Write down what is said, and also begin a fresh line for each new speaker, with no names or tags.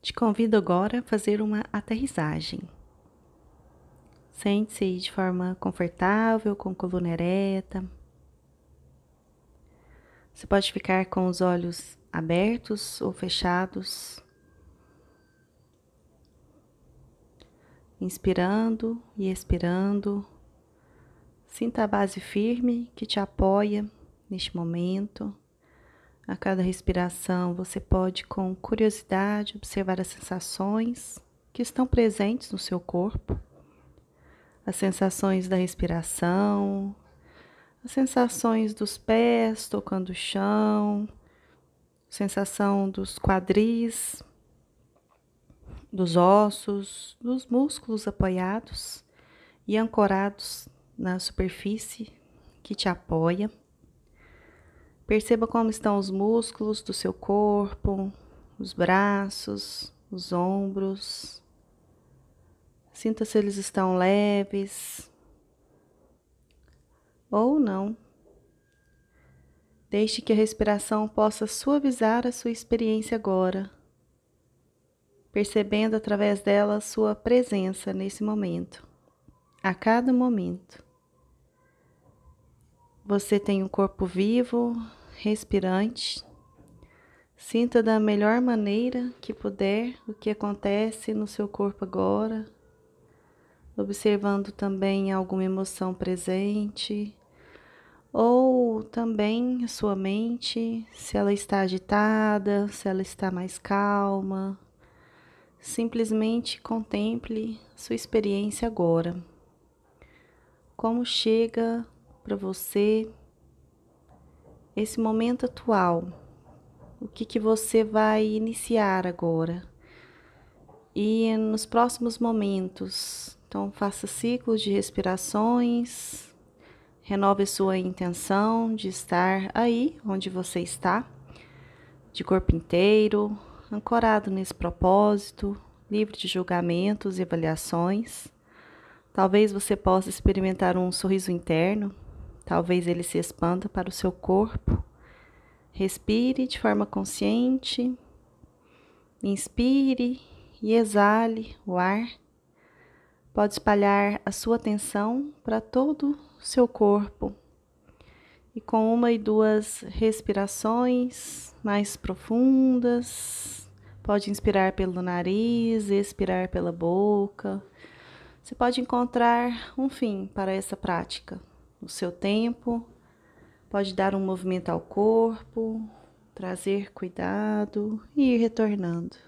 Te convido agora a fazer uma aterrissagem. Sente-se de forma confortável, com coluna ereta. Você pode ficar com os olhos abertos ou fechados. Inspirando e expirando. Sinta a base firme que te apoia neste momento. A cada respiração, você pode, com curiosidade, observar as sensações que estão presentes no seu corpo, as sensações da respiração, as sensações dos pés tocando o chão, sensação dos quadris, dos ossos, dos músculos apoiados e ancorados na superfície que te apoia. Perceba como estão os músculos do seu corpo, os braços, os ombros. Sinta se eles estão leves ou não. Deixe que a respiração possa suavizar a sua experiência agora, percebendo através dela sua presença nesse momento, a cada momento. Você tem um corpo vivo, respirante. Sinta da melhor maneira que puder o que acontece no seu corpo agora, observando também alguma emoção presente, ou também a sua mente, se ela está agitada, se ela está mais calma. Simplesmente contemple sua experiência agora. Como chega para você esse momento atual. O que, que você vai iniciar agora? E nos próximos momentos. Então, faça ciclos de respirações, renove sua intenção de estar aí onde você está, de corpo inteiro, ancorado nesse propósito, livre de julgamentos e avaliações. Talvez você possa experimentar um sorriso interno Talvez ele se expanda para o seu corpo. Respire de forma consciente. Inspire e exale o ar. Pode espalhar a sua atenção para todo o seu corpo. E com uma e duas respirações mais profundas, pode inspirar pelo nariz, expirar pela boca. Você pode encontrar um fim para essa prática no seu tempo. Pode dar um movimento ao corpo, trazer cuidado e ir retornando.